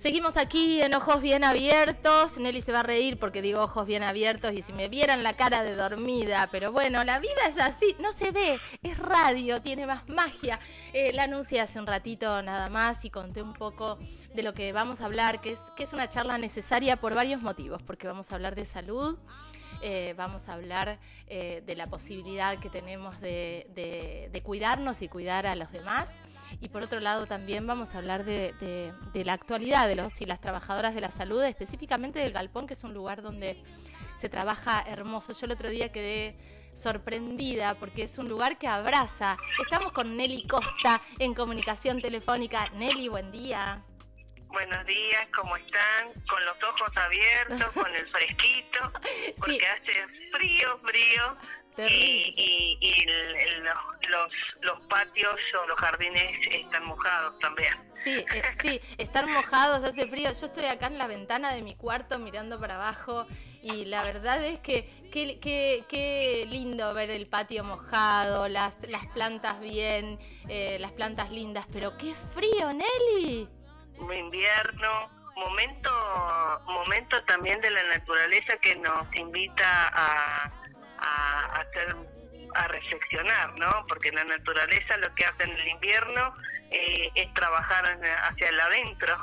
Seguimos aquí en Ojos Bien Abiertos. Nelly se va a reír porque digo ojos bien abiertos y si me vieran la cara de dormida, pero bueno, la vida es así, no se ve, es radio, tiene más magia. Eh, la anuncié hace un ratito nada más y conté un poco de lo que vamos a hablar, que es, que es una charla necesaria por varios motivos, porque vamos a hablar de salud. Eh, vamos a hablar eh, de la posibilidad que tenemos de, de cuidarnos y cuidar a los demás y por otro lado también vamos a hablar de, la actualidad de los y las trabajadoras de la salud, específicamente del Galpón, que es un lugar donde se trabaja hermoso. Yo el otro día quedé sorprendida porque es un lugar que abraza. Estamos con Nelly Costa en comunicación telefónica. Nelly, buen día. Buenos días, ¿cómo están? Con los ojos abiertos, con el fresquito, porque hace frío, frío. Y, y, los, los, patios o los jardines están mojados también. Sí, eh, sí, están mojados, hace frío. Yo estoy acá en la ventana de mi cuarto mirando para abajo y la verdad es que qué, qué, lindo ver el patio mojado, las, las plantas bien, eh, las plantas lindas, pero qué frío, Nelly. Invierno, momento, momento también de la naturaleza que nos invita a a, hacer a reflexionar, ¿no? Porque la naturaleza lo que hace en el invierno eh, es trabajar hacia el adentro.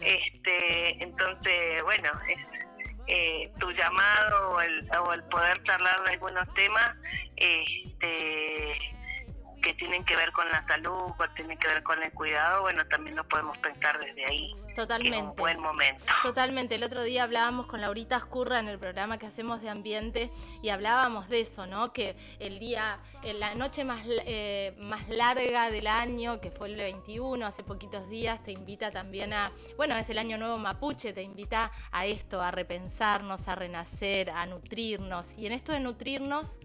Este, entonces, bueno, es eh, tu llamado o el, o el poder charlar de algunos temas, este, que tienen que ver con la salud, que tienen que ver con el cuidado, bueno, también lo podemos pensar desde ahí. Totalmente. un buen momento. Totalmente. El otro día hablábamos con Laurita Escurra en el programa que hacemos de ambiente y hablábamos de eso, ¿no? Que el día, en la noche más, eh, más larga del año, que fue el 21, hace poquitos días, te invita también a, bueno, es el año nuevo mapuche, te invita a esto, a repensarnos, a renacer, a nutrirnos. Y en esto de nutrirnos,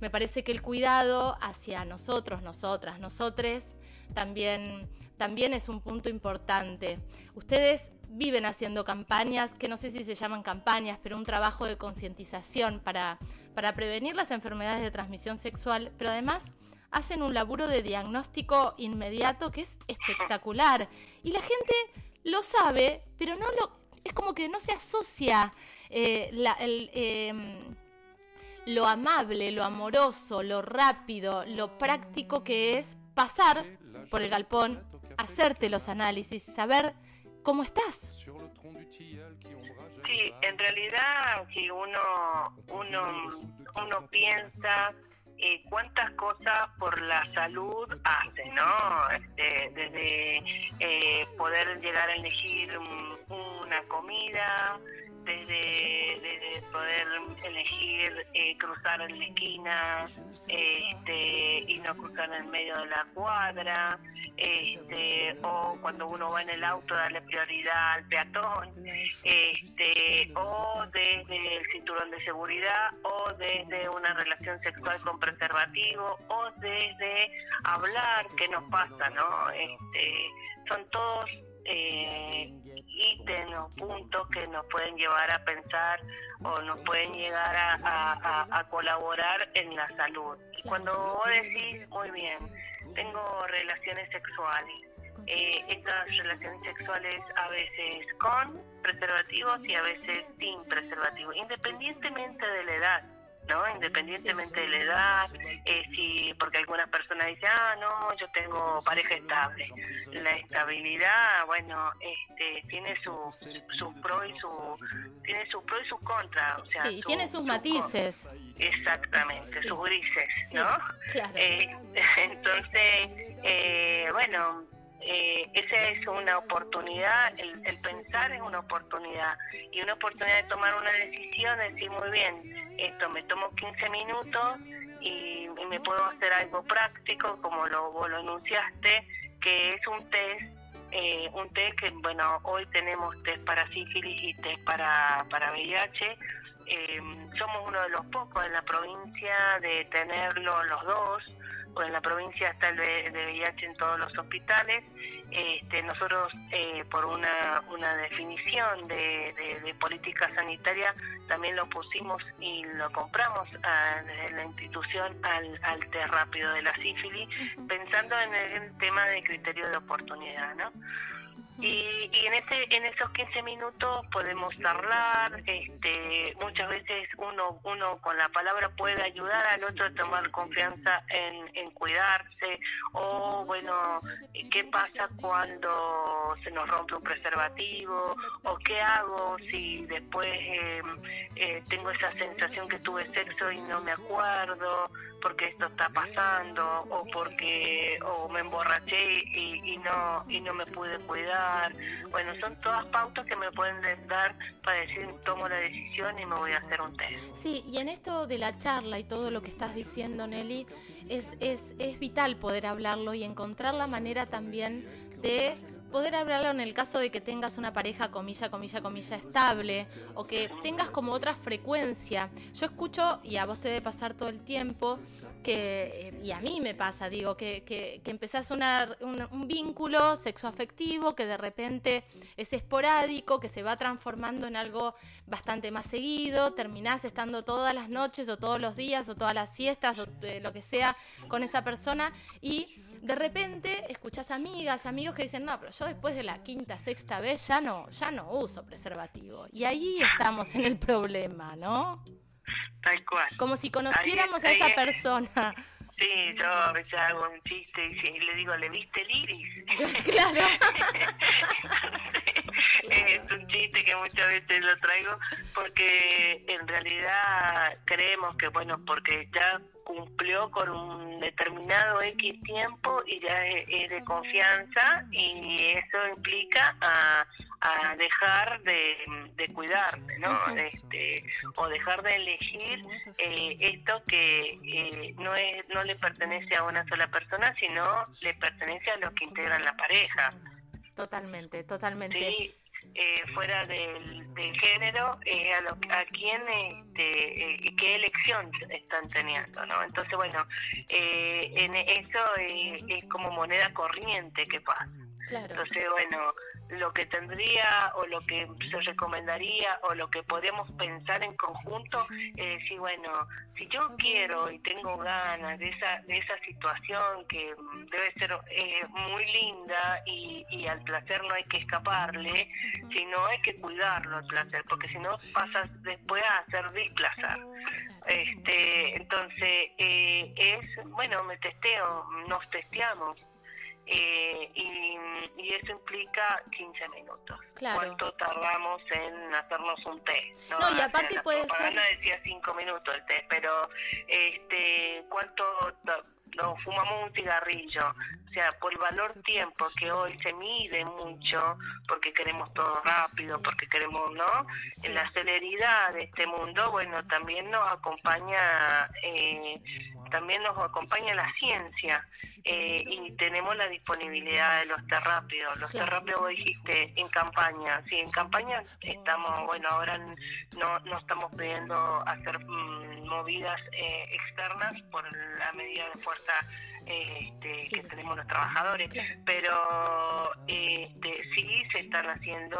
me parece que el cuidado hacia nosotros, nosotras, nosotres, también, también es un punto importante. Ustedes viven haciendo campañas, que no sé si se llaman campañas, pero un trabajo de concientización para, para prevenir las enfermedades de transmisión sexual, pero además hacen un laburo de diagnóstico inmediato que es espectacular. Y la gente lo sabe, pero no lo. Es como que no se asocia eh, el, em, lo amable, lo amoroso, lo rápido, lo práctico que es pasar por el galpón, hacerte los análisis, saber cómo estás. Sí, en realidad si uno, uno, uno piensa eh, cuántas cosas por la salud hace, ¿no? Este, desde eh, poder llegar a elegir una comida, desde, poder elegir eh, cruzar en la esquina este, y no cruzar en el medio de la cuadra, este, o cuando uno va en el auto darle prioridad al peatón, este, o desde el cinturón de seguridad, o desde una relación sexual con preservativo, o desde hablar qué nos pasa, ¿no? Este, son todos eh, ítems o puntos que nos pueden llevar a pensar o nos pueden llegar a, colaborar en la salud. Y cuando vos decís, muy bien, tengo relaciones sexuales, eh, estas relaciones sexuales a veces con preservativos y a veces sin preservativos, independientemente de la edad. ¿No? Independientemente de la edad, eh, si, porque algunas personas dicen, ah, no, yo tengo pareja estable. La estabilidad, bueno, este, tiene su, su pro y su, tiene su pro y su contra, o sea, sí, tiene sus matices. exactamente, sus grises, ¿no? Eh, entonces, eh, bueno, eh, esa es una oportunidad, el, pensar es una oportunidad y una oportunidad de tomar una decisión, decir muy bien, esto me tomo 15 minutos y, me puedo hacer algo práctico, como lo, vos lo anunciaste, que es un test, eh, un test que, bueno, hoy tenemos test para sífilis y test para, para VIH. Eh, somos uno de los pocos en la provincia de tenerlo los dos en la provincia está el de, VIH en todos los hospitales. este, nosotros eh, por una, una definición de, política sanitaria también lo pusimos y lo compramos desde la institución al, al test rápido de la sífilis, pensando en el tema de criterio de oportunidad, ¿no? Y, y, en ese en esos 15 minutos podemos charlar este muchas veces uno uno con la palabra puede ayudar al otro a tomar confianza en, en cuidarse. O bueno qué pasa cuando se nos rompe un preservativo o qué hago si después eh, eh, tengo esa sensación que tuve sexo y no me acuerdo porque esto está pasando o porque o me emborraché y, y no y no me pude cuidar bueno son todas pautas que me pueden dar para decir tomo la decisión y me voy a hacer un test. Sí y en esto de la charla y todo lo que estás diciendo Nelly es es es vital poder hablarlo y encontrar la manera también de poder hablarlo en el caso de que tengas una pareja, comilla, comilla, comilla, estable, o que tengas como otra frecuencia. Yo escucho, y a vos te debe pasar todo el tiempo, que, y a mí me pasa, digo, que, que, que empezás una, un, un, vínculo sexoafectivo que de repente es esporádico, que se va transformando en algo bastante más seguido, terminás estando todas las noches o todos los días o todas las siestas o eh, lo que sea con esa persona y de repente escuchás amigas, amigos que dicen, no, pero yo después de la quinta, sexta vez ya no, ya no uso preservativo. Y ahí estamos en el problema, ¿no? Tal cual. Como si conociéramos a esa persona. Sí, yo a veces hago un chiste y, le digo, ¿le viste el iris? Claro. es un chiste que muchas veces lo traigo porque en realidad creemos que, bueno, porque ya cumplió con un determinado X tiempo y ya es, de confianza y eso implica a, a dejar de, de cuidarte, ¿no? Este, o dejar de elegir eh, esto que eh, no, es, no le pertenece a una sola persona, sino le pertenece a los que integran la pareja. Totalmente, totalmente. Eh, fuera del, género eh, a, lo, a quién este, eh, qué elección están teniendo no entonces bueno en eso es como moneda corriente que pasa entonces bueno lo que tendría o lo que se recomendaría o lo que podemos pensar en conjunto es decir, bueno, si yo quiero y tengo ganas de esa, de esa situación que debe ser eh, muy linda y, y, al placer no hay que escaparle, sino hay que cuidarlo al placer, porque si no pasas después a hacer displazar. Este, entonces, eh, es, bueno, me testeo, nos testeamos eh, y, eso implica 15 minutos. ¿Cuánto tardamos en hacernos un test? No, y aparte puede ser... decía 5 minutos el test, pero este, ¿cuánto no fumamos un cigarrillo? O sea, por el valor tiempo que hoy se mide mucho, porque queremos todo rápido, porque queremos, ¿no? En la celeridad de este mundo, bueno, también nos acompaña... Eh, también nos acompaña la ciencia eh, y tenemos la disponibilidad de los terapios. Los terapios, vos dijiste, en campaña. Sí, en campaña estamos, bueno, ahora no, no estamos pudiendo hacer mm, movidas eh, externas por la medida de fuerza este, que tenemos los trabajadores, pero este, sí se están haciendo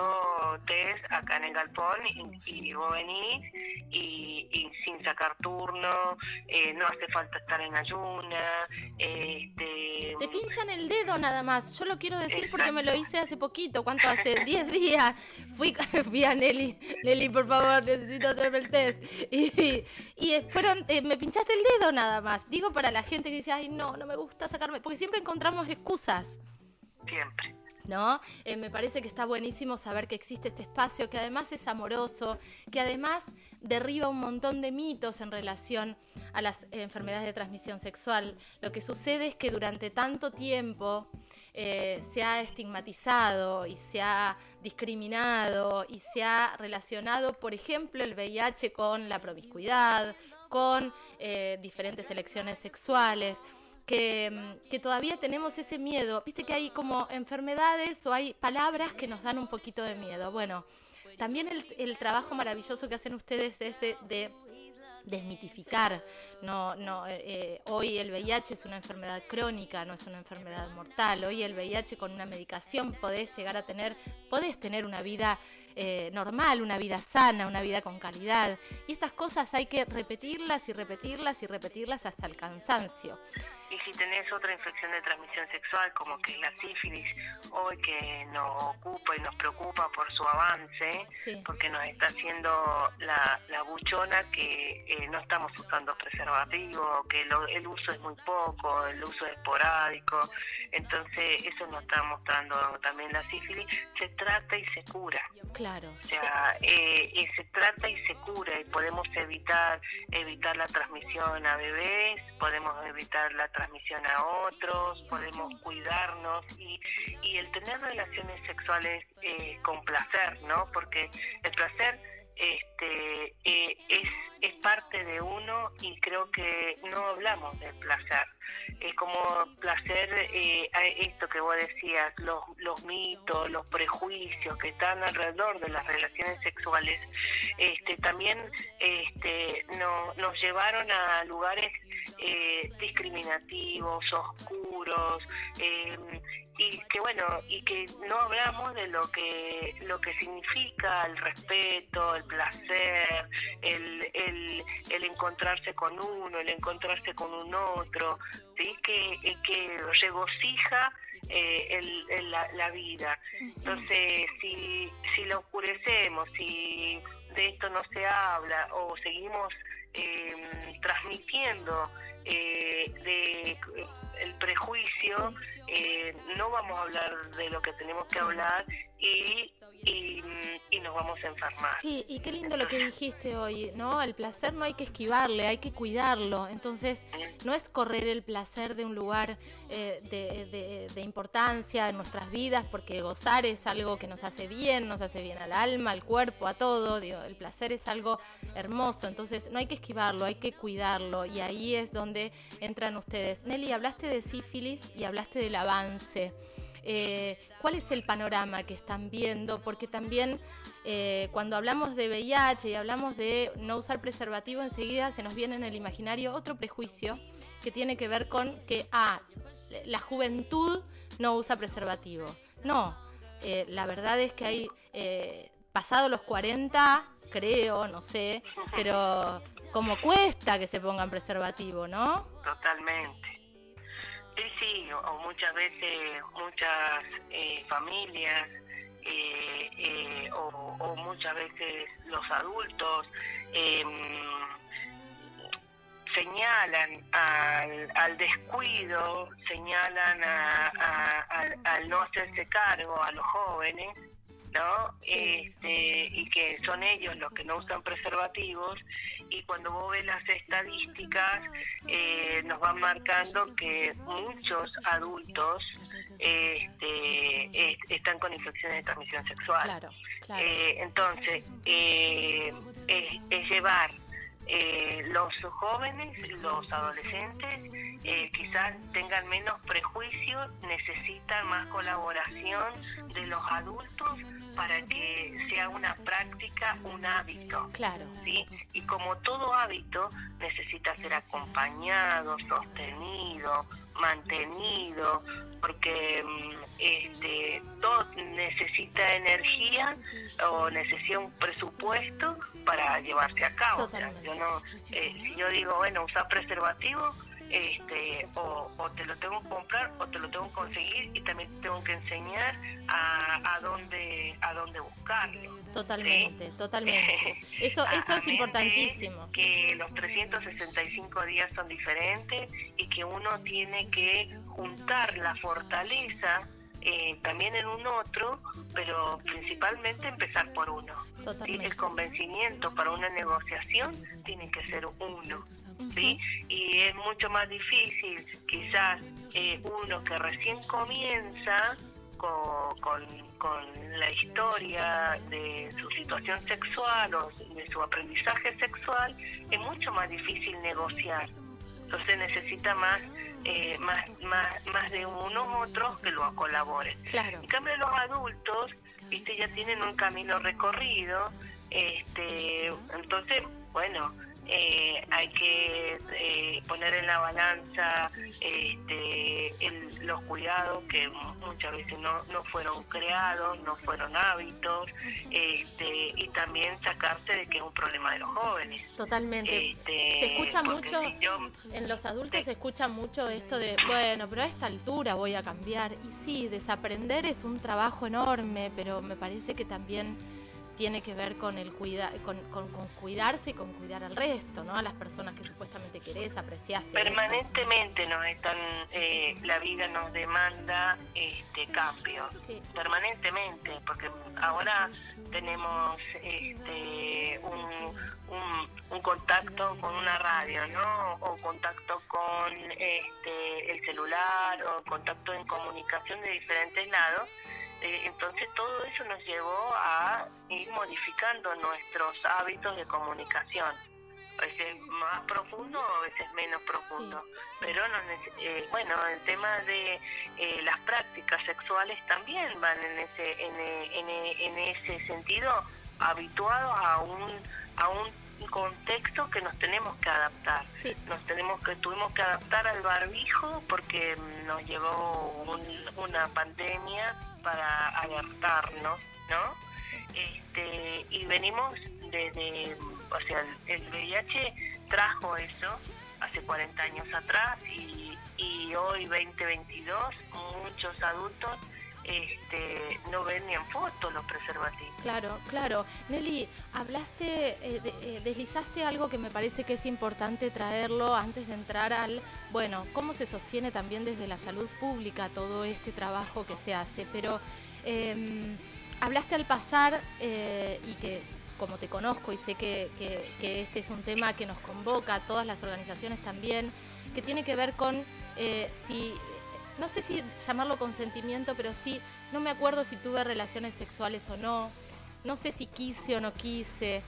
test acá en el galpón y, vos venís y, sin sacar turno, eh, no hace falta estar en ayuna. Este, Te pinchan el dedo nada más, yo lo quiero decir porque me lo hice hace poquito, ¿cuánto hace? 10 días. Fui, fui a Nelly, Nelly, por favor, necesito hacerme el test. Y, y, fueron, eh, me pinchaste el dedo nada más. Digo para la gente que dice, ay, no, no me gusta sacarme, porque siempre encontramos excusas. Siempre. ¿No? Eh, me parece que está buenísimo saber que existe este espacio, que además es amoroso, que además derriba un montón de mitos en relación a las enfermedades de transmisión sexual. Lo que sucede es que durante tanto tiempo eh, se ha estigmatizado y se ha discriminado y se ha relacionado, por ejemplo, el VIH con la promiscuidad, con eh, diferentes elecciones sexuales. Que, que, todavía tenemos ese miedo. Viste que hay como enfermedades o hay palabras que nos dan un poquito de miedo. Bueno, también el, el trabajo maravilloso que hacen ustedes es de, de desmitificar. No, no, eh, hoy el VIH es una enfermedad crónica, no es una enfermedad mortal. Hoy el VIH con una medicación podés llegar a tener, podés tener una vida eh, normal, una vida sana, una vida con calidad. Y estas cosas hay que repetirlas y repetirlas y repetirlas hasta el cansancio. Y si tenés otra infección de transmisión sexual, como que es la sífilis, hoy que nos ocupa y nos preocupa por su avance, porque nos está haciendo la, la buchona que eh, no estamos usando preservativo, que el uso es muy poco, el uso es esporádico, entonces eso nos está mostrando también la sífilis, se trata y se cura. Claro. O sea, eh, eh, se trata y se cura y podemos evitar evitar la transmisión a bebés, podemos evitar la transmisión a otros, podemos cuidarnos y, y el tener relaciones sexuales eh, con placer, ¿no? Porque el placer este eh, es, y creo que no hablamos del placer. Es como placer, eh, esto que vos decías, los, los mitos, los prejuicios que están alrededor de las relaciones sexuales, este, también este, no, nos llevaron a lugares eh, discriminativos, oscuros, eh, y que bueno y que no hablamos de lo que lo que significa el respeto el placer el, el, el encontrarse con uno el encontrarse con un otro sí que que regocija eh, el, la, la, vida. Entonces si si lo oscurecemos si de esto no se habla o seguimos eh, transmitiendo eh, de el prejuicio, eh, no vamos a hablar de lo que tenemos que hablar y, y, nos vamos a enfermar. Sí, y qué lindo lo que dijiste hoy, ¿no? El placer no hay que esquivarle, hay que cuidarlo. Entonces, no es correr el placer de un lugar eh, de, de, importancia en nuestras vidas, porque gozar es algo que nos hace bien, nos hace bien al alma, al cuerpo, a todo. Digo, el placer es algo hermoso, entonces no hay que esquivarlo, hay que cuidarlo. Y ahí es donde entran ustedes. Nelly, hablaste de sífilis y hablaste del avance. Eh, cuál es el panorama que están viendo, porque también eh, cuando hablamos de VIH y hablamos de no usar preservativo, enseguida se nos viene en el imaginario otro prejuicio que tiene que ver con que ah, la juventud no usa preservativo. No, eh, la verdad es que hay, pasado los 40, creo, no sé, pero como cuesta que se pongan preservativo, ¿no? Totalmente. Sí, sí, o, muchas veces muchas eh, familias eh, eh, o, muchas veces los adultos em, señalan al, descuido, señalan al no hacerse cargo a los jóvenes ¿no? Este, y que son ellos los que no usan preservativos y cuando vos ves las estadísticas eh, nos van marcando que muchos adultos este, están con infecciones de transmisión sexual. Eh, entonces, eh, es, llevar los jóvenes, los adolescentes, quizás tengan menos prejuicios, necesitan más colaboración de los adultos para que sea una práctica, un hábito. Claro. ¿sí? Y como todo hábito, necesita ser acompañado, sostenido, mantenido, porque mm, este, todo necesita energía o necesita un presupuesto para llevarse a cabo. yo no, eh, si yo digo, bueno, usar preservativo, este, o, te lo tengo que comprar o te lo tengo que conseguir y también tengo que enseñar a, a dónde a dónde buscarlo. Totalmente, totalmente. Eso, eso es importantísimo. Que los 365 días son diferentes y que uno tiene que juntar la fortaleza eh, también en un otro, pero principalmente empezar por uno. El convencimiento para una negociación tiene que ser uno. ¿sí? Y es mucho más difícil quizás eh, uno que recién comienza con, con, la historia de su situación sexual o de su aprendizaje sexual, es mucho más difícil negociar. Entonces necesita más eh, más, más, más de unos otros que lo colaboren. Claro. En cambio los adultos, viste, ya tienen un camino recorrido, este, entonces, bueno, eh, hay que eh, poner en la balanza este, los cuidados que muchas veces no, no fueron creados, no fueron hábitos, este, y también sacarse de que es un problema de los jóvenes. Totalmente. Este, se escucha mucho, en los adultos se escucha mucho esto de, bueno, pero a esta altura voy a cambiar. Y sí, desaprender es un trabajo enorme, pero me parece que también tiene que ver con el cuida, con, con, cuidarse y con cuidar al resto, ¿no? A las personas que supuestamente querés, apreciaste. Permanentemente nos están, eh, la vida nos demanda este cambio, permanentemente, porque ahora tenemos este un, un, un, contacto con una radio, ¿no? O contacto con este el celular o contacto en comunicación de diferentes lados este, entonces todo eso nos llevó a ir modificando nuestros hábitos de comunicación. A veces más profundo, a veces menos profundo. Pero eh, bueno, el tema de eh, las prácticas sexuales también van en ese, en, en, ese sentido habituados a un, a un contexto que nos tenemos que adaptar. Nos tenemos que tuvimos que adaptar al barbijo porque nos llevó una pandemia para alertarnos, ¿no? Este, y venimos desde, o sea, el VIH trajo eso hace 40 años atrás y, y hoy 2022 muchos adultos este, no ven ni en foto los preservativos. Claro, claro. Nelly, hablaste, eh, eh, deslizaste algo que me parece que es importante traerlo antes de entrar al, bueno, cómo se sostiene también desde la salud pública todo este trabajo que se hace, pero em, hablaste al pasar eh, y que como te conozco y sé que, que, este es un tema que nos convoca a todas las organizaciones también, que tiene que ver con si no sé si llamarlo consentimiento, pero sí, no me acuerdo si tuve relaciones sexuales o no, no sé si quise o no quise.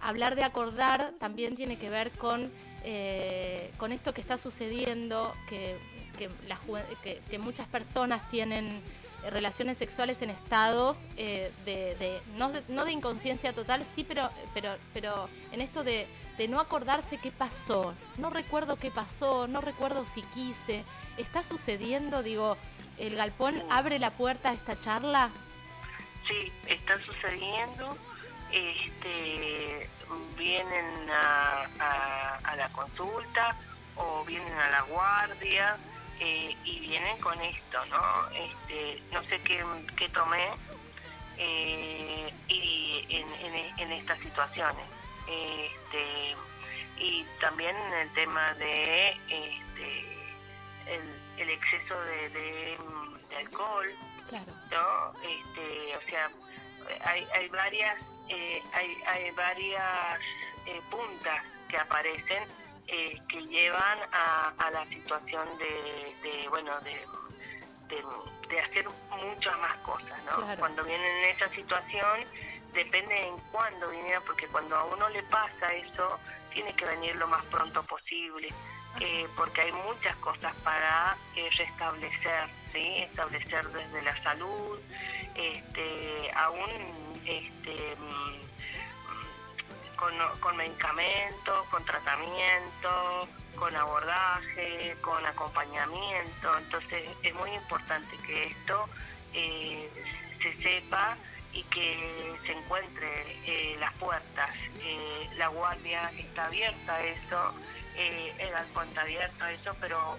Hablar de acordar también tiene que ver con, eh, con esto que está sucediendo, que, que, muchas personas tienen relaciones sexuales en estados eh, de, no de, no de inconsciencia total, sí, pero, pero, pero en esto de, de no acordarse qué pasó. No recuerdo qué pasó, no recuerdo si quise. ¿Está sucediendo? Digo, ¿el galpón abre la puerta a esta charla? Sí, está sucediendo. Este, vienen a, a, la consulta o vienen a la guardia eh, y vienen con esto, ¿no? Este, no sé qué, qué tomé eh, y en, en, en estas situaciones este, y también el tema de este, el, exceso de, alcohol, ¿no? Este, o sea, hay, hay varias eh, hay, hay varias eh, puntas que aparecen eh, que llevan a, a la situación de, de bueno de, de, hacer muchas más cosas, ¿no? Cuando vienen en esa situación depende en cuándo viniera, porque cuando a uno le pasa eso, tiene que venir lo más pronto posible, eh, porque hay muchas cosas para eh, restablecer, ¿sí? establecer desde la salud, este, aún este, mm, con, con medicamentos, con tratamiento, con abordaje, con acompañamiento, entonces es muy importante que esto eh, se sepa y que se encuentre eh, las puertas. Eh, la guardia está abierta a eso, eh, el balcón está abierto a eso, pero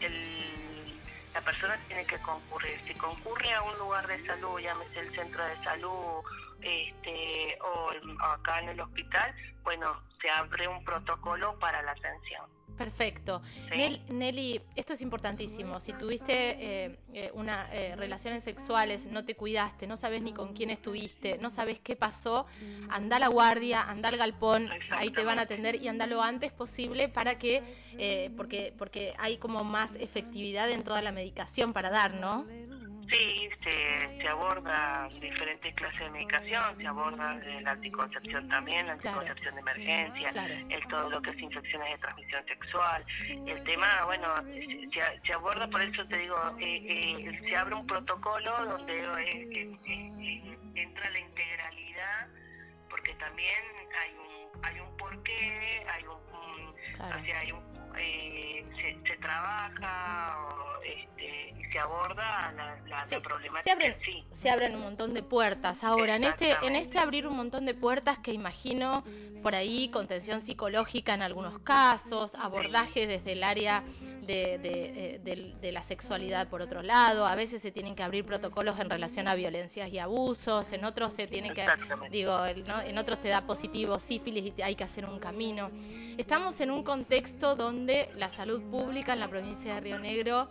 el, la persona tiene que concurrir. Si concurre a un lugar de salud, llámese el centro de salud este, o acá en el hospital, bueno, se abre un protocolo para la atención. Perfecto. Nelly, esto es importantísimo. Si tuviste eh, eh, una, eh, relaciones sexuales, no te cuidaste, no sabes ni con quién estuviste, no sabes qué pasó, anda a la guardia, anda al galpón, ahí te van a atender y anda lo antes posible para que, porque, porque hay como más efectividad en toda la medicación para dar, ¿no? Sí, se, se aborda diferentes clases de medicación, se aborda la anticoncepción también, la anticoncepción de emergencia, el todo lo que es infecciones de transmisión sexual. El tema, bueno, se, aborda, por eso te digo, eh, eh, se abre un protocolo donde eh, entra la integralidad porque también hay un hay un porqué, hay un, o sea, hay un eh, se, trabaja este, y se aborda la, la, problemática. Se abren, se abren un montón de puertas. Ahora, en este, en este abrir un montón de puertas que imagino por ahí contención psicológica en algunos casos, abordaje desde el área de, de, de, la sexualidad por otro lado, a veces se tienen que abrir protocolos en relación a violencias y abusos, en otros se tiene que, digo, ¿no? en otros te da positivo sífilis y hay que hacer un camino. Estamos en un contexto donde la salud pública en la provincia de Río Negro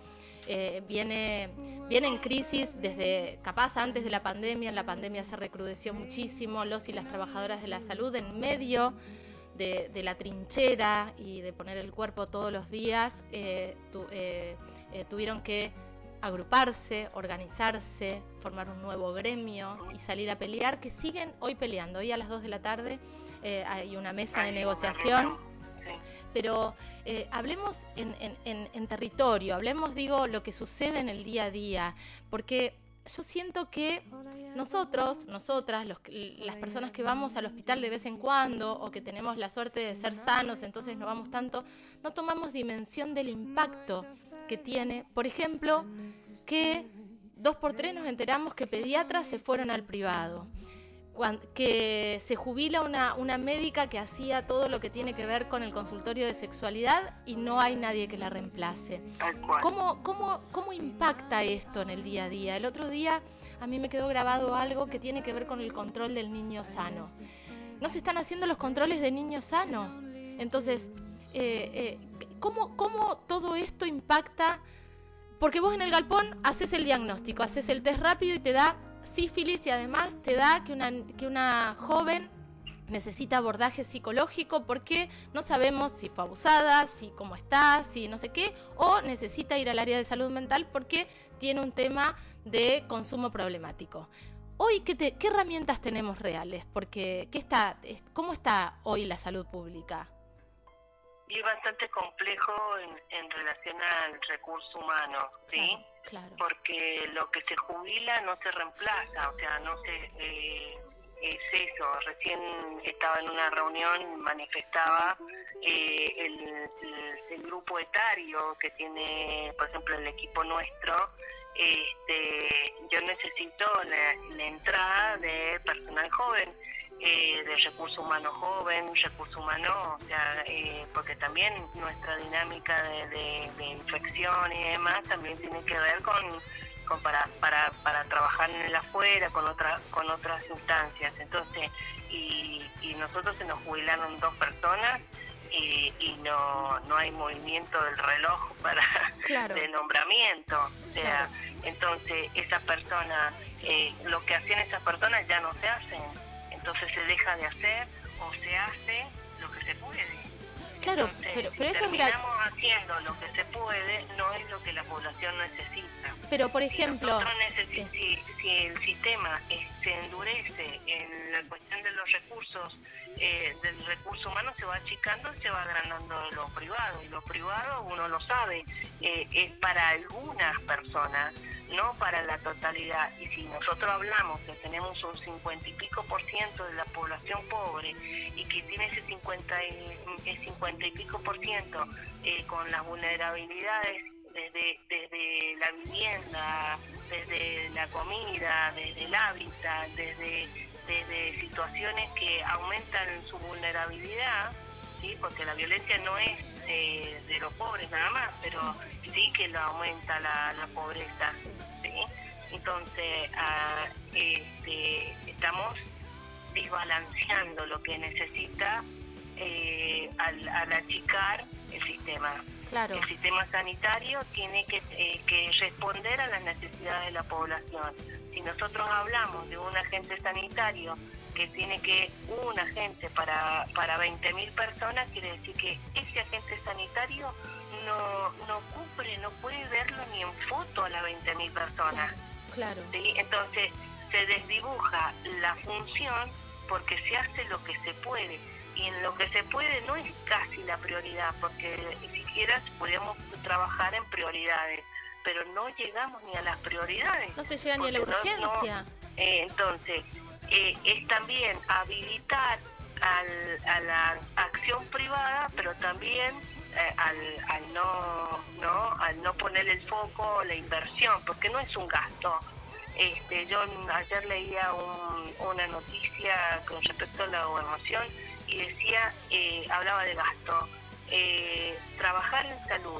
eh, viene, viene en crisis desde capaz antes de la pandemia, en la pandemia se recrudeció muchísimo, los y las trabajadoras de la salud en medio de, la trinchera y de poner el cuerpo todos los días, eh, eh, tuvieron que agruparse, organizarse, formar un nuevo gremio y salir a pelear, que siguen hoy peleando. Hoy a las 2 de la tarde hay una mesa de negociación pero eh, hablemos en, territorio, hablemos, digo, lo que sucede en el día a día, porque yo siento que nosotros, nosotras, las personas que vamos al hospital de vez en cuando o que tenemos la suerte de ser sanos, entonces no vamos tanto, no tomamos dimensión del impacto que tiene. Por ejemplo, que dos por tres nos enteramos que pediatras se fueron al privado que se jubila una, una médica que hacía todo lo que tiene que ver con el consultorio de sexualidad y no hay nadie que la reemplace. ¿Cómo, cómo, ¿Cómo impacta esto en el día a día? El otro día a mí me quedó grabado algo que tiene que ver con el control del niño sano. No se están haciendo los controles de niño sano. Entonces, eh, eh, ¿cómo, ¿cómo todo esto impacta? Porque vos en el galpón haces el diagnóstico, haces el test rápido y te da sífilis y además te da que una, que una joven necesita abordaje psicológico porque no sabemos si fue abusada, si cómo está, si no sé qué, o necesita ir al área de salud mental porque tiene un tema de consumo problemático. Hoy, ¿qué, qué herramientas tenemos reales? Porque, ¿qué está, ¿cómo está hoy la salud pública? Y bastante complejo en, relación al recurso humano, ¿sí? Porque lo que se jubila no se reemplaza, o sea, no se... Eh, es eso, recién estaba en una reunión, manifestaba eh, el, grupo etario que tiene, por ejemplo, el equipo nuestro, este, yo necesito la, entrada de personal joven, eh, de recurso humano joven, recurso humano, o sea, eh, porque también nuestra dinámica de, infección y demás también tiene que ver con, con para, para, para trabajar en el afuera, con, otra, con otras instancias. Entonces, y, y nosotros se nos jubilaron dos personas y, no, no hay movimiento del reloj para de nombramiento. O sea, entonces esas personas, eh, lo que hacían esas personas ya no se hacen. Entonces se deja de hacer o se hace lo que se puede. Claro, pero, pero si terminamos haciendo lo que se puede, no es lo que la población necesita. Pero, por ejemplo... Si, si, el sistema se endurece en la cuestión de los recursos, eh, del recurso humano se va achicando y se va agrandando lo privado. Y lo privado, uno lo sabe, eh, es para algunas personas no para la totalidad. Y si nosotros hablamos que tenemos un cincuenta y pico por ciento de la población pobre y que tiene ese cincuenta y, cincuenta y pico por ciento eh, con las vulnerabilidades desde, desde la vivienda, desde la comida, desde el hábitat, desde, desde situaciones que aumentan su vulnerabilidad, ¿sí? porque la violencia no es eh, de los pobres nada más, pero sí que lo aumenta la, la pobreza. Entonces, ah, este, estamos desbalanceando lo que necesita eh, al, achicar el sistema. El sistema sanitario tiene que, eh, que, responder a las necesidades de la población. Si nosotros hablamos de un agente sanitario que tiene que un agente para, para 20.000 personas, quiere decir que ese agente sanitario no, no cubre, no puede verlo ni en foto a las 20.000 personas. Claro. ¿sí? Entonces se desdibuja la función porque se hace lo que se puede. Y en lo que se puede no es casi la prioridad, porque ni siquiera podemos trabajar en prioridades, pero no llegamos ni a las prioridades. No se llega ni a la urgencia. Eh, entonces, eh, es también habilitar a la acción privada, pero también eh, al, no, no, al no poner el foco la inversión, porque no es un gasto. Este, yo ayer leía una noticia con respecto a la gobernación y decía, eh, hablaba de gasto. Eh, trabajar en salud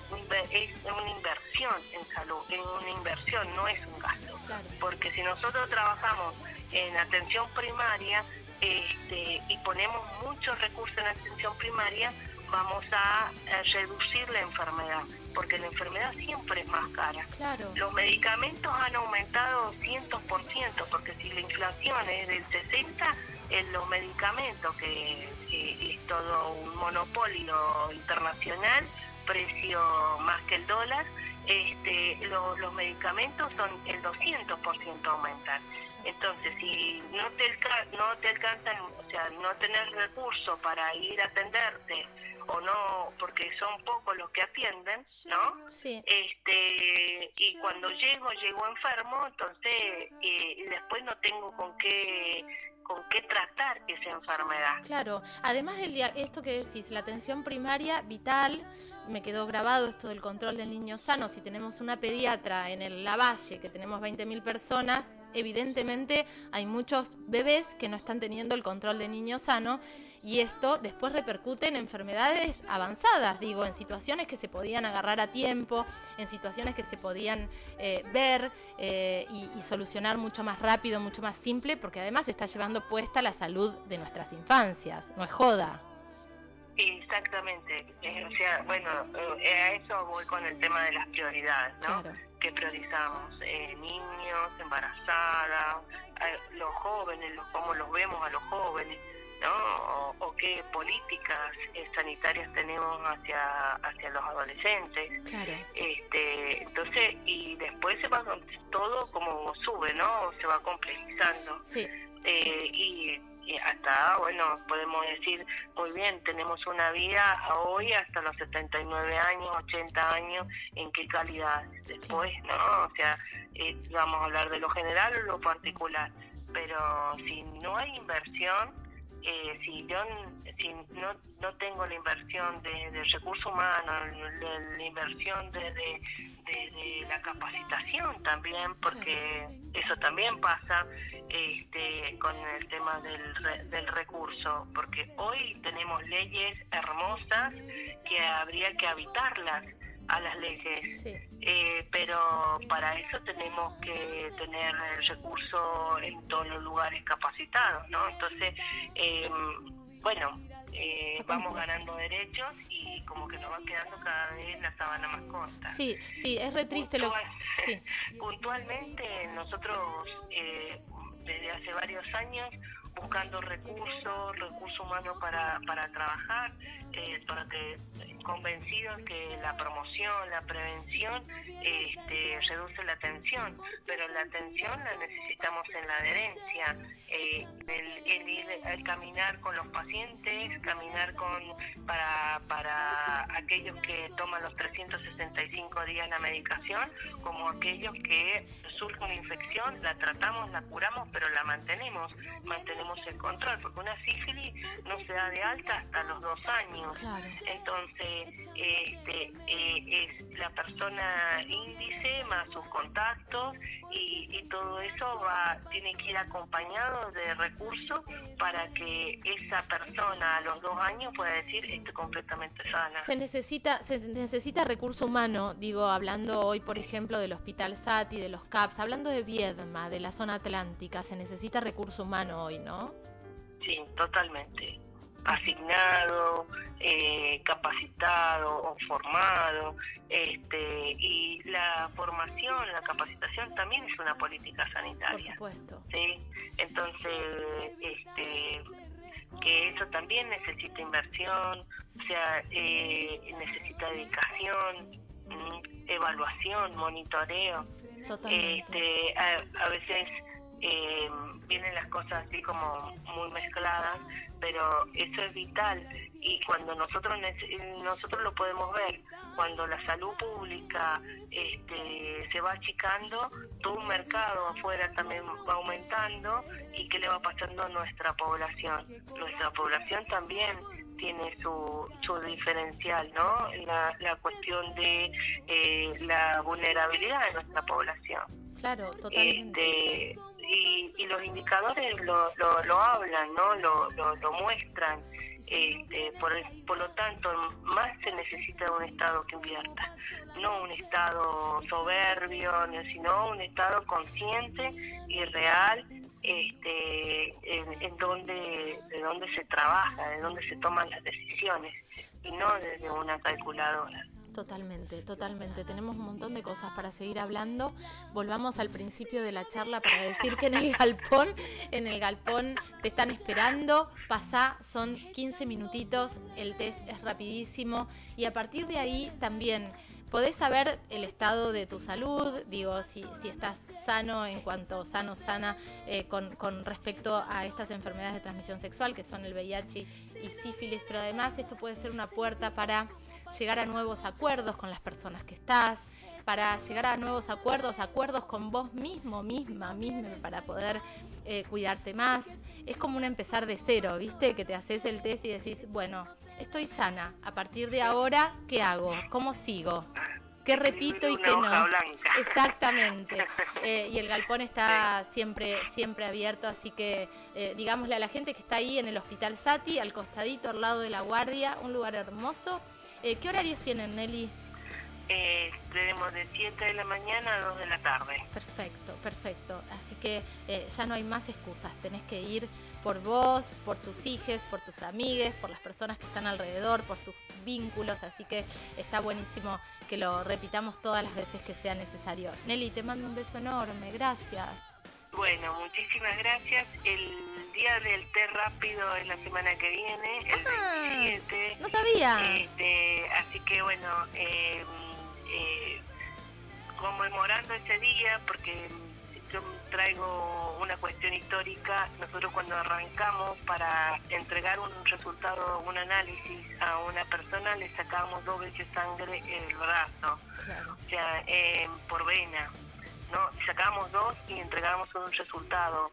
es una inversión en salud, es una inversión, no es un gasto. Porque si nosotros trabajamos en atención primaria este, y ponemos muchos recursos en atención primaria, vamos a, reducir la enfermedad, porque la enfermedad siempre es más cara. Los medicamentos han aumentado cientos por ciento, porque si la inflación es del 60, en los medicamentos, que, es todo un monopolio internacional, precio más que el dólar, este, los medicamentos son el 200% aumentan. Entonces, si no te, no te alcanzan, o sea, no tener recursos para ir a atenderte o no, porque son pocos los que atienden, ¿no? Sí. Este, y cuando llego, llego enfermo, entonces eh, después no tengo con qué con qué tratar esa enfermedad. Claro, además el esto que decís, la atención primaria vital, me quedó grabado esto del control del niño sano, si tenemos una pediatra en el Lavalle, que tenemos 20.000 personas, evidentemente hay muchos bebés que no están teniendo el control de niño sano y esto después repercute en enfermedades avanzadas, digo, en situaciones que se podían agarrar a tiempo, en situaciones que se podían eh, ver eh, y, solucionar mucho más rápido, mucho más simple, porque además está llevando puesta la salud de nuestras infancias, no es joda. Exactamente, eh, o sea, bueno, a eso voy con el tema de las prioridades, ¿no? Que priorizamos niños, embarazadas, los jóvenes, los, cómo los vemos a los jóvenes ¿no? O, qué políticas eh, sanitarias tenemos hacia hacia los adolescentes. Este, entonces, y después se va todo como sube, ¿no? Se va complejizando. Eh, y, hasta, bueno, podemos decir, muy bien, tenemos una vida hoy hasta los 79 años, 80 años, ¿en qué calidad? Después, ¿no? O sea, eh, vamos a hablar de lo general o lo particular, pero si no hay inversión, eh, si yo si no, no tengo la inversión de, de recursos humanos, la, inversión de, de, la capacitación también, porque eso también pasa este, con el tema del, del recurso, porque hoy tenemos leyes hermosas que habría que habitarlas a las leyes, eh, pero para eso tenemos que tener el recurso en todos los lugares capacitados, ¿no? Entonces, eh, bueno, eh, vamos ganando derechos y como que nos va quedando cada vez la sábana más corta. Sí, sí, es re triste lo sí. Puntualmente nosotros desde hace varios años buscando recursos, recursos humanos para, para trabajar, para que convencidos que la promoción, la prevención este, reduce la atención, pero la atención la necesitamos en la adherencia, eh, el, ir, el caminar con los pacientes, caminar con para, para aquellos que toman los 365 días la medicación, como aquellos que surge una infección, la tratamos, la curamos, pero la mantenemos, mantenemos el control, porque una sífilis no se da de alta hasta los dos años. Entonces, este, eh, es la persona índice más sus contactos y, todo eso va tiene que ir acompañado de recursos para que esa persona a los dos años pueda decir estoy completamente sana. Se necesita se necesita recurso humano, digo, hablando hoy por ejemplo del Hospital SAT y de los CAPS, hablando de Viedma, de la zona atlántica, se necesita recurso humano hoy, ¿no? Sí, totalmente asignado, eh, capacitado o formado, este, y la formación, la capacitación también es una política sanitaria. Por supuesto. ¿sí? Entonces, este, que eso también necesita inversión, o sea, eh, necesita dedicación, mm, evaluación, monitoreo. Totalmente. Este, a, a veces eh, vienen las cosas así como muy mezcladas, pero eso es vital y cuando nosotros nosotros lo podemos ver, cuando la salud pública este, se va achicando, todo un mercado afuera también va aumentando y qué le va pasando a nuestra población. Nuestra población también tiene su, su diferencial, ¿no? La, la cuestión de eh, la vulnerabilidad de nuestra población. Claro, totalmente. Este, y, y, los indicadores lo, lo, hablan, ¿no? Lo, lo, lo muestran. Este, por, por lo tanto, más se necesita un Estado que invierta, no un Estado soberbio, sino un Estado consciente y real este, en, en donde, de donde se trabaja, de donde se toman las decisiones y no desde una calculadora. Totalmente, totalmente. Tenemos un montón de cosas para seguir hablando. Volvamos al principio de la charla para decir que en el galpón, en el galpón te están esperando. Pasá, son 15 minutitos, el test es rapidísimo y a partir de ahí también podés saber el estado de tu salud, digo, si, si estás sano en cuanto sano, sana, eh, con, con, respecto a estas enfermedades de transmisión sexual, que son el VIH y sífilis, pero además esto puede ser una puerta para llegar a nuevos acuerdos con las personas que estás, para llegar a nuevos acuerdos, acuerdos con vos mismo, misma, misma, para poder eh, cuidarte más. Es como un empezar de cero, ¿viste? Que te haces el test y decís, bueno, estoy sana. A partir de ahora, ¿qué hago? ¿Cómo sigo? ¿Qué repito y qué no? Exactamente. Eh, y el galpón está siempre, siempre abierto, así que eh, digámosle a la gente que está ahí en el Hospital Sati, al costadito, al lado de la guardia, un lugar hermoso. Eh, ¿Qué horarios tienen, Nelly? Eh, tenemos de 7 de la mañana a 2 de la tarde. Perfecto, perfecto. Así que eh, ya no hay más excusas. Tenés que ir por vos, por tus hijos, por tus amigues, por las personas que están alrededor, por tus vínculos. Así que está buenísimo que lo repitamos todas las veces que sea necesario. Nelly, te mando un beso enorme. Gracias. Bueno, muchísimas gracias. El día del té rápido es la semana que viene, el 27. Ah, no sabía. Este, así que bueno, eh, eh, conmemorando ese día, porque yo traigo una cuestión histórica, nosotros cuando arrancamos para entregar un resultado, un análisis a una persona, le sacamos dos veces sangre en el brazo, o sea, eh, por vena. ¿No? Sacamos dos y entregamos un resultado.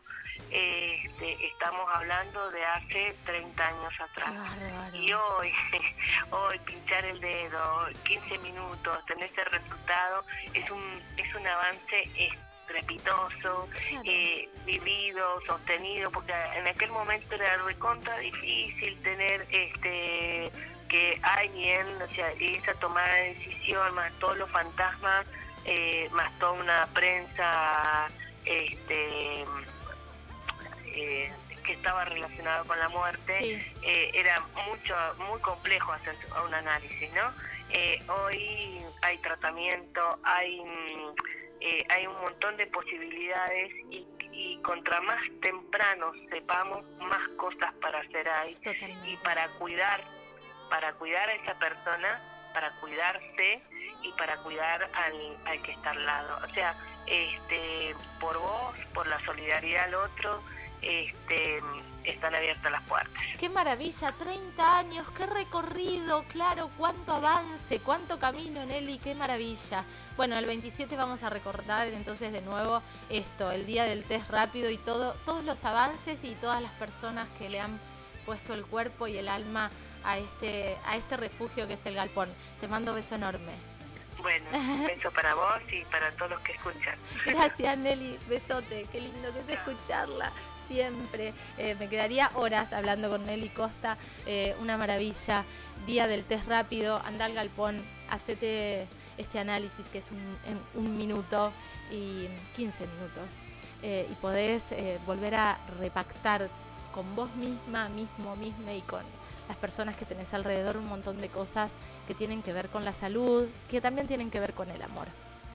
Este, estamos hablando de hace 30 años atrás. Y hoy, hoy pinchar el dedo, 15 minutos, tener ese resultado, es un, es un avance estrepitoso, eh, vivido, sostenido, porque en aquel momento era recontra difícil tener este que alguien, o sea, esa tomada de decisión, más todos los fantasmas eh, más toda una prensa este, eh, que estaba relacionada con la muerte, eh, era mucho muy complejo hacer un análisis, ¿no? hoy hay tratamiento, hay hay un montón de posibilidades y, y, contra más temprano sepamos, más cosas para hacer hay. Y para cuidar, para cuidar a esa persona para cuidarse y para cuidar al, al que está al lado. O sea, este, por vos, por la solidaridad al otro, este, están abiertas las puertas. Qué maravilla, 30 años, qué recorrido, claro, cuánto avance, cuánto camino, Nelly, qué maravilla. Bueno, el 27 vamos a recordar entonces de nuevo esto, el día del test rápido y todo, todos los avances y todas las personas que le han puesto el cuerpo y el alma a este, a este refugio que es el galpón. Te mando beso enorme. Bueno, un beso para vos y para todos los que escuchan. Gracias Nelly, besote, qué lindo que es escucharla siempre. Eh, me quedaría horas hablando con Nelly Costa, eh, una maravilla. Día del test rápido, anda al galpón, hacete este análisis que es un, en un minuto y 15 minutos. Eh, y podés volver a repactar con vos misma, mismo, misma y con las personas que tenés alrededor un montón de cosas que tienen que ver con la salud, que también tienen que ver con el amor.